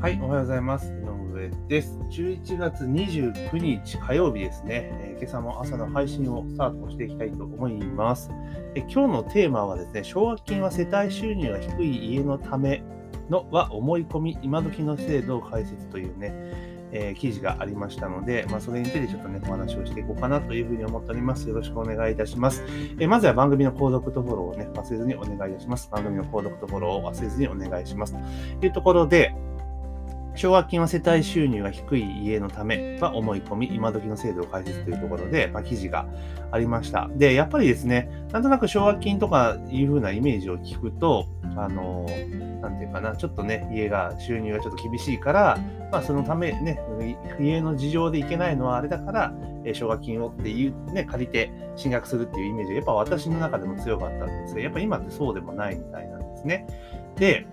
はい、おはようございます。井上です。11月29日火曜日ですね。えー今朝も朝の配信をスタートしていきたいと思います。え今日のテーマはですね、奨学金は世帯収入が低い家のためのは思い込み、今時の制度を解説というね、えー記事がありましたので、まあ、それについてちょっとね、お話をしていこうかなというふうに思っております。よろしくお願いいたします。えーまずは番組の購読とフォローをね、忘れずにお願いいたします。番組の購読とフォローを忘れずにお願いします。というところで、奨学金は世帯収入が低い家のためは思い込み、今時の制度を解説というところで、まあ、記事がありました。で、やっぱりですね、なんとなく奨学金とかいう風なイメージを聞くと、あの、なんていうかな、ちょっとね、家が、収入がちょっと厳しいから、まあ、そのためね、家の事情で行けないのはあれだから、え奨学金をっていうね、借りて進学するっていうイメージが、やっぱ私の中でも強かったんですが、やっぱ今ってそうでもないみたいなんですね。で、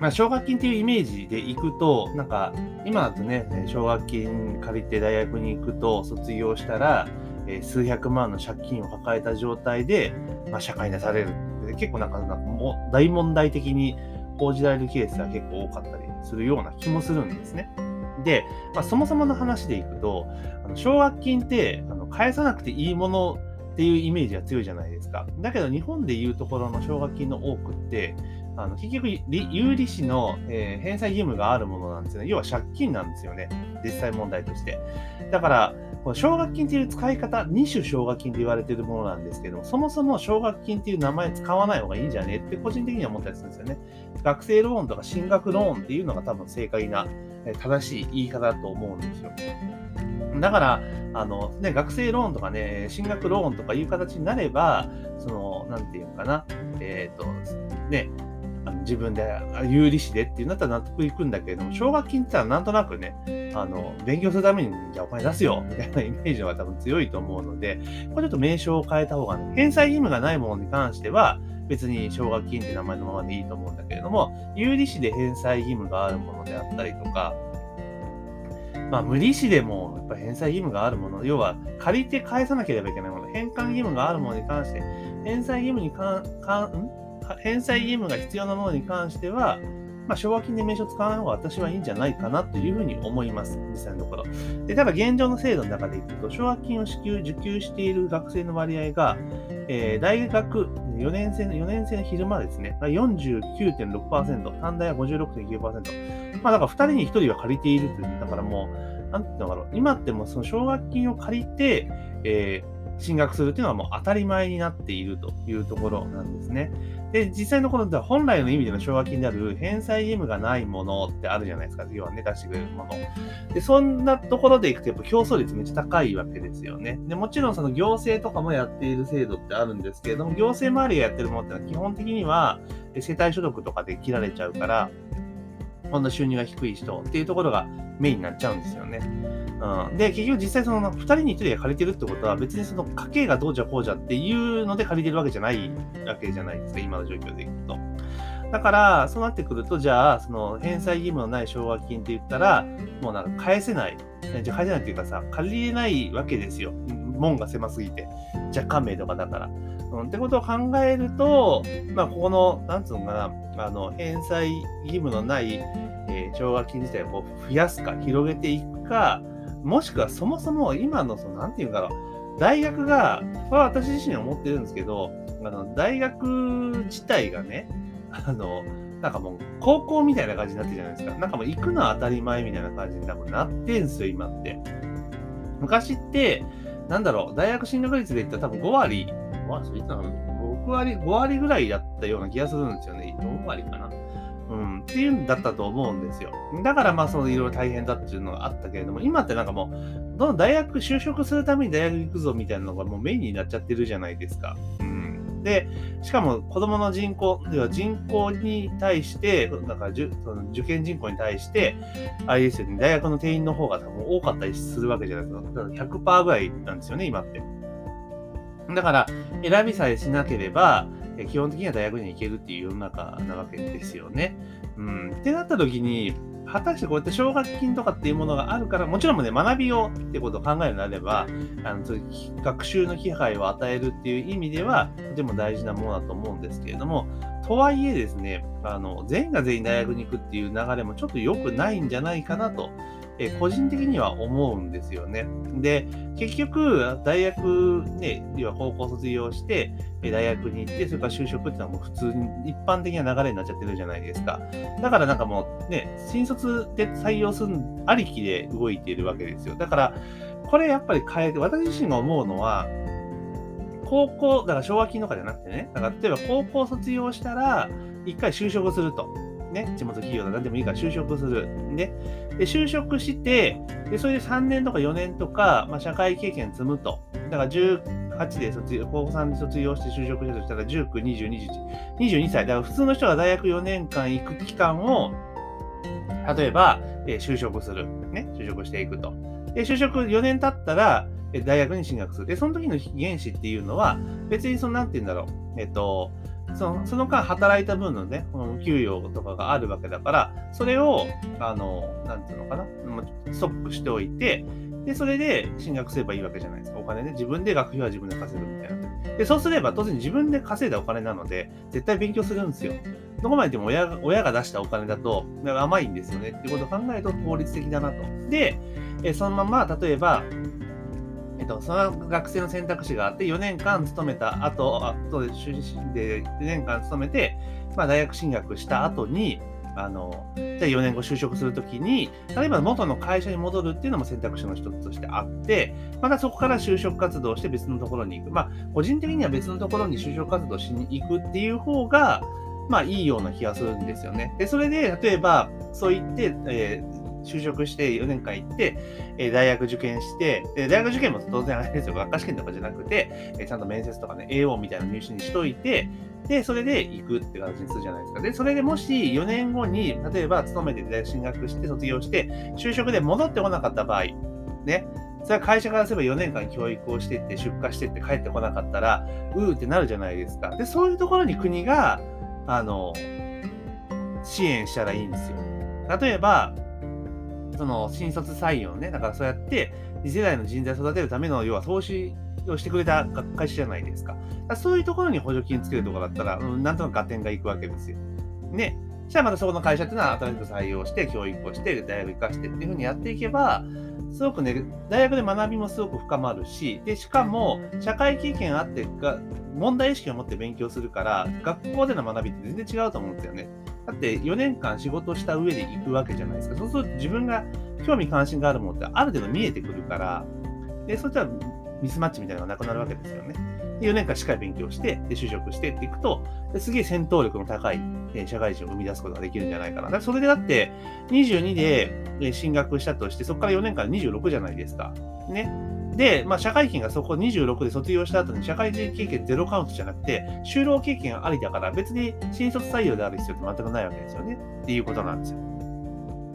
まあ、奨学金っていうイメージで行くと、なんか、今だとね、奨学金借りて大学に行くと、卒業したら、え数百万の借金を抱えた状態で、まあ、社会に出される。で結構なんか、なんかも大問題的に報じられるケースが結構多かったりするような気もするんですね。で、まあ、そもそもの話でいくと、あの奨学金ってあの返さなくていいものっていうイメージが強いじゃないですか。だけど日本でいうところの奨学金の多くって、あの結局、有利子の、えー返済義務があるものなんですよね。要は借金なんですよね。実際問題として。だから、この奨学金っていう使い方、二種奨学金と言われているものなんですけど、そもそも奨学金っていう名前使わない方がいいんじゃね？って個人的には思ったりするんですよね。学生ローンとか進学ローンっていうのが多分正解な、正しい言い方だと思うんですよ。だから、あのね、学生ローンとかね、進学ローンとかいう形になれば、その、なんていうのかな、えっ、と、ね、自分で有利子でっていうんだったら納得いくんだけれども、奨学金ってのはなんとなくね、あの、勉強するために、じゃあお金出すよみたいなイメージが多分強いと思うので、これちょっと名称を変えた方がね、返済義務がないものに関しては、別に奨学金って名前のままでいいと思うんだけれども、有利子で返済義務があるものであったりとか、まあ、無利子でもやっぱ返済義務があるもの、要は借りて返さなければいけないもの、返還義務があるものに関して、返済義務にかんかん？返済義務が必要なものに関しては、まあ、奨学金で名称使わない方が私はいいんじゃないかなというふうに思います、実際のところ。でただ、現状の制度の中でいくと、奨学金を支給、受給している学生の割合が、えー大学4年生の、4年生の昼間ですね、49.6%、短大は56.9%。まあ、だから2人に1人は借りているという、だからもう、なんていうのかな、今ってもうその奨学金を借りて、えー進学するっていうのはもう当たり前になっているというところなんですね。で、実際のこの本来の意味での奨学金である返済義務がないものってあるじゃないですか。要はね、出してくれるもの。で、そんなところでいくとやっぱ競争率めっちゃ高いわけですよね。で、もちろんその行政とかもやっている制度ってあるんですけれども、行政周りがやってるものってのは基本的には世帯所得とかで切られちゃうから、ほんの収入が低い人っていうところがメインになっちゃうんですよね。うん、で、結局実際その2人に1人が借りてるってことは別にその家計がどうじゃこうじゃっていうので借りてるわけじゃないわけじゃないですか、今の状況でいくと。だから、そうなってくると、じゃあ、その返済義務のない奨学金って言ったら、もうなんか返せない。じゃあ返せないっていうかさ、借りれないわけですよ。門が狭すぎて。若干名とかだから。うん、ってことを考えると、まあ、ここの、なんつうのかな、あの、返済義務のない、えー奨学金自体をこう増やすか、広げていくか、もしくはそもそも今の、その、なんていうんだろう、大学が、これは私自身思ってるんですけど、あの、大学自体がね、あの、なんかもう、高校みたいな感じになってるじゃないですか。なんかもう行くのは当たり前みたいな感じになってんすよ、今って。昔って、なんだろう、大学進学率で言ったら多分5割、5割、そう言ったの6割、5割ぐらいだったような気がするんですよね。4割かな。うん、っていうんだったと思うんですよ。だからまあ、そのいろいろ大変だっていうのがあったけれども、今ってなんかもう、どんどん大学、就職するために大学行くぞみたいなのがもうメインになっちゃってるじゃないですか。うん。で、しかも子供の人口、では人口に対して、だからじゅその受験人口に対して、あれですよね、大学の定員の方が多分多かったりするわけじゃないですか。だから100%ぐらいなんですよね、今って。だから、選びさえしなければ、基本的には大学に行けるっていう世の中なわけですよね。うん。ってなった時に、果たしてこうやって奨学金とかっていうものがあるから、もちろんね、学びをってことを考えるのであれば、あのそういう学習の機会を与えるっていう意味では、とても大事なものだと思うんですけれども、とはいえですね、あの全員が全員大学に行くっていう流れもちょっと良くないんじゃないかなとえ個人的には思うんですよね。で、結局、大学ね、要は高校卒業して、大学に行って、それから就職っていうのはもう普通に一般的な流れになっちゃってるじゃないですか。だからなんかもうね、新卒で採用するありきで動いているわけですよ。だから、これやっぱり変えて、私自身が思うのは、高校、だから奨学金とかじゃなくてね、だから例えば高校卒業したら、一回就職すると。ね、地元企業だ何でもいいから就職する。ね。で、就職して、で、それで3年とか4年とか、まあ、社会経験積むと。だから18で卒業、高校3で卒業して就職したとしたら、19、20、21、22歳。だから普通の人が大学4年間行く期間を、例えば、えー、就職する。ね。就職していくと。で、就職4年経ったら、大学に進学する。で、その時の原資っていうのは、別にその、なんて言うんだろう。えっと、そのその間働いた分のね、給与とかがあるわけだから、それを、あの、なんていうのかな、ストックしておいて、で、それで進学すればいいわけじゃないですか。お金ね、自分で学費は自分で稼ぐみたいな。で、そうすれば当然自分で稼いだお金なので、絶対勉強するんですよ。どこまででも親が親が出したお金だと甘いんですよねっていうことを考えると効率的だなと。で、そのまま、例えば、と、その学生の選択肢があって、4年間勤めた後、後で修士で4年間勤めて、まあ、大学進学した後に、あの、じゃあ4年後就職するときに、例えば元の会社に戻るっていうのも選択肢の一つとしてあって、またそこから就職活動して別のところに行く。まあ、個人的には別のところに就職活動しに行くっていう方が、まあいいような気がするんですよね。で、それで、例えば、そう言って、えー就職して4年間行って、え大学受験して、え大学受験も当然あれですよ、学科試験とかじゃなくて、えちゃんと面接とかね、AO みたいな入試にしといて、で、それで行くって形にするじゃないですか。で、それでもし4年後に、例えば勤めて大学進学して卒業して、就職で戻ってこなかった場合、ね、それは会社からすれば4年間教育をしてって、出荷してって帰ってこなかったら、うーってなるじゃないですか。で、そういうところに国が、あの、支援したらいいんですよ。例えば、その新卒採用ね、だからそうやって次世代の人材を育てるための要は投資をしてくれた会社じゃないですか。かそういうところに補助金つけるとかだったら、うん、なんとなく合点がいくわけですよ。ね。そしたらまたそこの会社っていうのは新しく採用して、教育をして、大学行かしてっていうふうにやっていけば、すごくね、大学で学びもすごく深まるし、で、しかも、社会経験あってが、問題意識を持って勉強するから、学校での学びって全然違うと思うんですよね。だって4年間仕事した上で行くわけじゃないですか。そうすると自分が興味関心があるものってある程度見えてくるから、で、そしたらミスマッチみたいなのがなくなるわけですよね。4年間しっかり勉強して、で、就職してっていくと、すげえ戦闘力の高い、え社会人を生み出すことができるんじゃないかな。だからそれでだって、22で進学したとして、そこから4年間26じゃないですか。ね。で、まあ、社会人がそこ26で卒業した後に社会人経験ゼロカウントじゃなくて、就労経験ありだから別に新卒採用である必要って全くないわけですよね。っていうことなんですよ。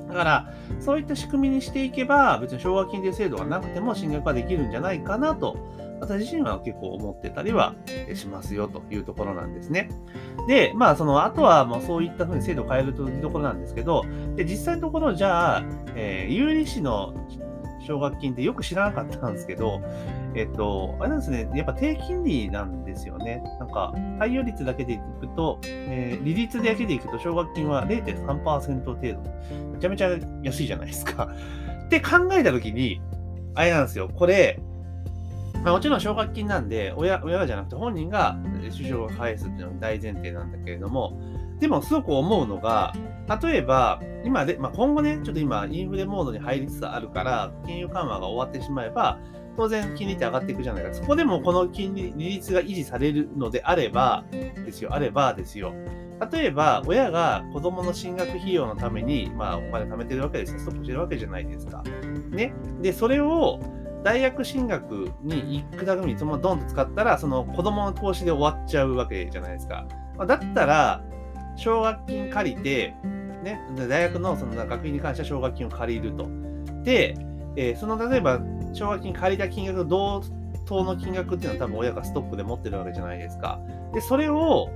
だから、そういった仕組みにしていけば、別に奨学金という制度がなくても進学はできるんじゃないかなと、私自身は結構思ってたりはしますよというところなんですね。で、まあ、その、あとはもうそういったふうに制度を変えるというところなんですけど、で、実際のところ、じゃあ、えー、有利子の奨学金ってよく知らなかったんですけど、えっと、あれなんですね、やっぱ低金利なんですよね。なんか、対応率だけでいくと、えー、利率だけでいくと、奨学金は0.3%程度。めちゃめちゃ安いじゃないですか。って考えたときに、あれなんですよ、これ、まあ、もちろん奨学金なんで親、親がじゃなくて本人が就職を返すっていうのが大前提なんだけれども、でもすごく思うのが、例えば、今で、まあ、今後ね、ちょっと今、インフレモードに入りつつあるから、金融緩和が終わってしまえば、当然金利って上がっていくじゃないか。そこでもこの金利、利率が維持されるのであれば、ですよ、あればですよ。例えば、親が子供の進学費用のために、まあ、お金貯めてるわけですよ。ストップしてるわけじゃないですか。ね。で、それを、大学進学に行くためにそのままドンと使ったら、その子供の投資で終わっちゃうわけじゃないですか。まあだったら、奨学金借りて、ね、大学のその学費に関しては奨学金を借りると。で、えー、その例えば奨学金借りた金額の同等の金額っていうのは多分親がストックで持ってるわけじゃないですか。で、それを、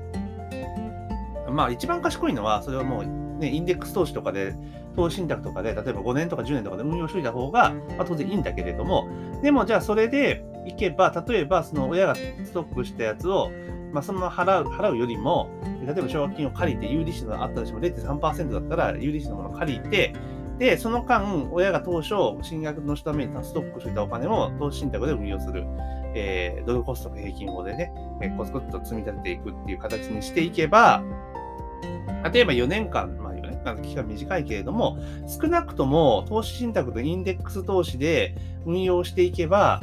まあ一番賢いのは、それをもうね、インデックス投資とかで、投資信託とかで、例えば5年とか10年とかで運用しといた方が、まあ、当然いいんだけれども、でもじゃあそれでいけば、例えばその親がストックしたやつを、まあ、そのまま払う払うよりも、例えば奨学金を借りて、有利子のあったとしても0.3%だったら、有利子のものを借りて、で、その間、親が当初、進学のためにストックしていたお金を投資信託で運用する。えー、ドルコスト平均法でね、えコツコツと積み立てていくっていう形にしていけば、例えば4年間、まあ4年間の期間短いけれども、少なくとも投資信託とインデックス投資で運用していけば、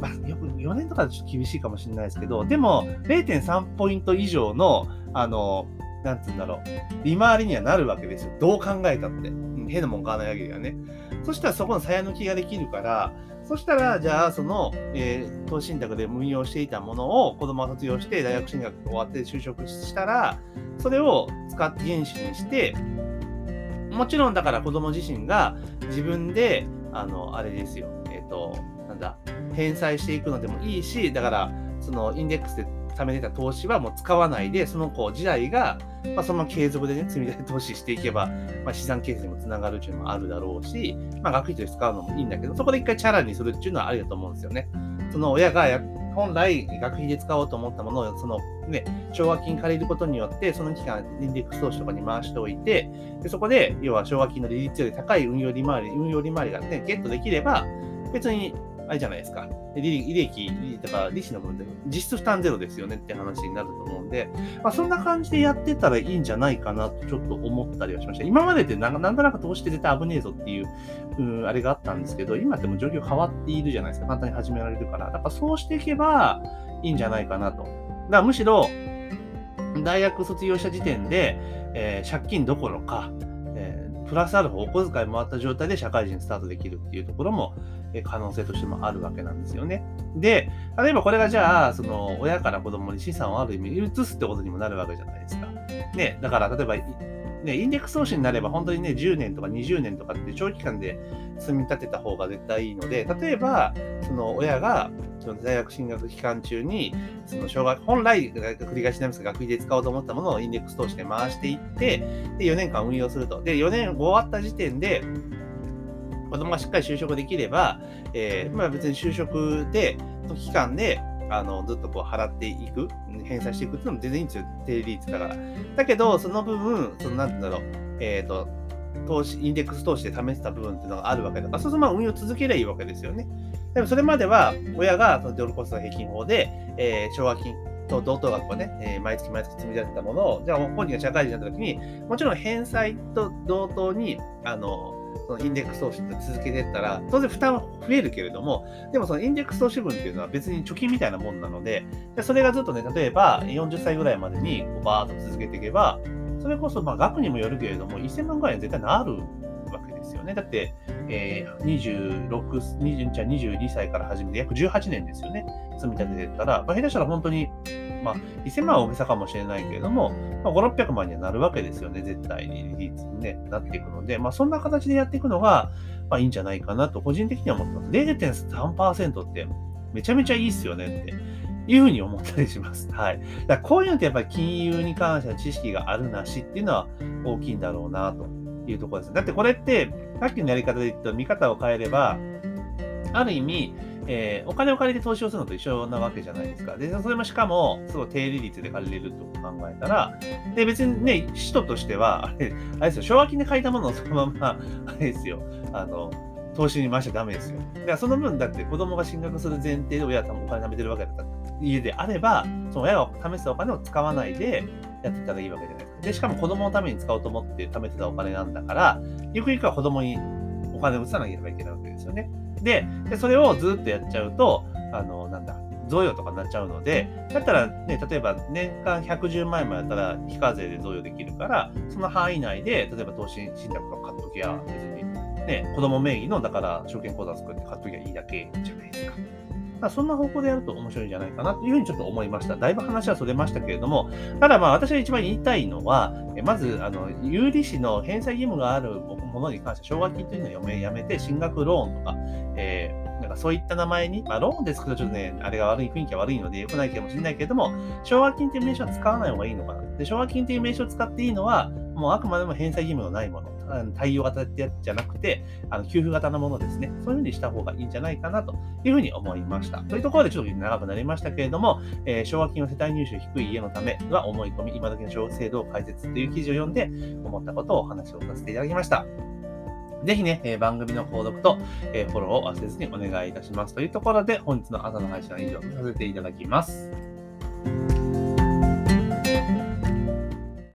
まあ、よく4年とかでちょっと厳しいかもしれないですけど、でも0.3ポイント以上の、あの、なんつうんだろう、利回りにはなるわけですよ。どう考えたって。変なもん買わないわけだよね。そしたらそこの鞘抜きができるから、そしたら、じゃあ、その、えー、投資信託で運用していたものを子供が卒業して大学進学終わって就職したら、それを使って原資にして、もちろんだから子供自身が自分で、あの、あれですよ、えっ、ー、と、なんだ、返済していくのでもいいし、だから、そのインデックスで貯めてた投資はもう使わないで、その子自体が、まあ、その継続でね、積み立て投資していけば、まあ、資産形成にもつながるっていうのもあるだろうし、まあ、学費として使うのもいいんだけど、そこで一回チャラにするっていうのはありだと思うんですよね。その親が本来学費で使おうと思ったものを、そのね、奨学金借りることによって、その期間、インデックス投資とかに回しておいて、でそこで、要は奨学金の利率より高い運用利回り、運用利回りがね、ゲットできれば、別にあれじゃないですか。利益、だから利子の分で実質負担ゼロですよねって話になると思うんで、まあ、そんな感じでやってたらいいんじゃないかなとちょっと思ったりはしました。今までってなんなんとなく投資って絶対危ねえぞっていう、うん、あれがあったんですけど、今っても状況変わっているじゃないですか。簡単に始められるから。だからそうしていけばいいんじゃないかなと。だからむしろ、大学卒業した時点で、えー、借金どころか、プラスアルファお小遣いもあった状態で社会人スタートできるっていうところも、可能性としてもあるわけなんですよね。で、例えばこれがじゃあ、その親から子供に資産をある意味移すってことにもなるわけじゃないですか。ね、だから例えば、ね、インデックス投資になれば本当にね、10年とか20年とかって長期間で積み立てた方が絶対いいので、例えば、その親がその大学進学期間中に、その小学、本来、繰り返しになりますが、学費で使おうと思ったものをインデックス投資で回していって、で、4年間運用すると。で、4年終わった時点で、子供がしっかり就職できれば、えー、まあ別に就職で、の期間で、あの、ずっとこう払っていく、返済していくっていうのも全然いいんですよ、低利率だから。だけど、その部分、その、なんてうんだろう、えっ、ー、と、投資、インデックス投資で試した部分っていうのがあるわけだから、そうするとまあ運用続ければいいわけですよね。でもそれまでは、親がそのドルコスト平均法で、えー、奨学金と同等額をね、えー、毎月毎月積み立てたものを、じゃあ本人が社会人になった時に、もちろん返済と同等に、あの、そのインデックス投資って続けていったら、当然負担は増えるけれども、でもそのインデックス投資分っていうのは別に貯金みたいなもんなので、でそれがずっとね、例えば40歳ぐらいまでにこうバーッと続けていけば、それこそま額にもよるけれども、1000万ぐらいは絶対なるわけですよね。だって、えー、26、20じゃ22歳から始めて約18年ですよね。積み立ててったら、まあ、下手したら本当にまあ、1000万は大げさかもしれないけれども、まあ、5、600万にはなるわけですよね、絶対にね、なっていくので、まあ、そんな形でやっていくのが、まあ、いいんじゃないかなと、個人的には思ってます。0.3%ってめちゃめちゃいいっすよねっていうふうに思ったりします。はい。だこういうのってやっぱり金融に関しての知識があるなしっていうのは大きいんだろうなというところです。だってこれって、さっきのやり方で言った見方を変えれば、ある意味、えー、お金を借りて投資をするのと一緒なわけじゃないですか。で、それもしかも、すごい低利率で借りれると考えたら、で、別にね、使途としては、あれ、あれですよ、奨学金で借りたものをそのまま、あれですよ、あの、投資に回しちゃダメですよ。だからその分、だって子供が進学する前提で親はお金貯めてるわけだった家であれば、その親が試すお金を使わないでやってたらいいわけじゃないですか。で、しかも子供のために使おうと思って貯めてたお金なんだから、ゆくゆくは子供にお金を移さなければいけないわけですよね。で、でそれをずっとやっちゃうと、あの、なんだ、贈与とかになっちゃうので、だったらね、例えば年間110万円もやったら非課税で贈与できるから、その範囲内で、例えば投資信託とか買っときゃ、別にね、子供名義の、だから証券口座作って買っときゃいいだけじゃないですか。まそんな方向でやると面白いんじゃないかなというふうにちょっと思いました。だいぶ話はそれましたけれども、ただまあ私が一番言いたいのは、まず、あの、有利子の返済義務があるものに関して奨学金というのはやめて、進学ローンとか、えーかそういった名前に、まあ、ローンで作るとちょっとね、あれが悪い、雰囲気が悪いので良くないかもしれないけれども、奨学金という名称は使わない方がいいのかな。で、奨学金という名称を使っていいのは、もうあくまでも返済義務のないもの。対応型ってやつじゃなくて、あの給付型のものですね。そういうふうにした方がいいんじゃないかなというふうに思いました。というところでちょっと長くなりましたけれども、えー、奨学金は世帯入手低い家のためは思い込み、今時の制度を解説という記事を読んで思ったことをお話をさせていただきました。ぜひね、えー、番組の購読と、えー、フォローを忘れずにお願いいたします。というところで、本日の朝の配信は以上とさせていただきます。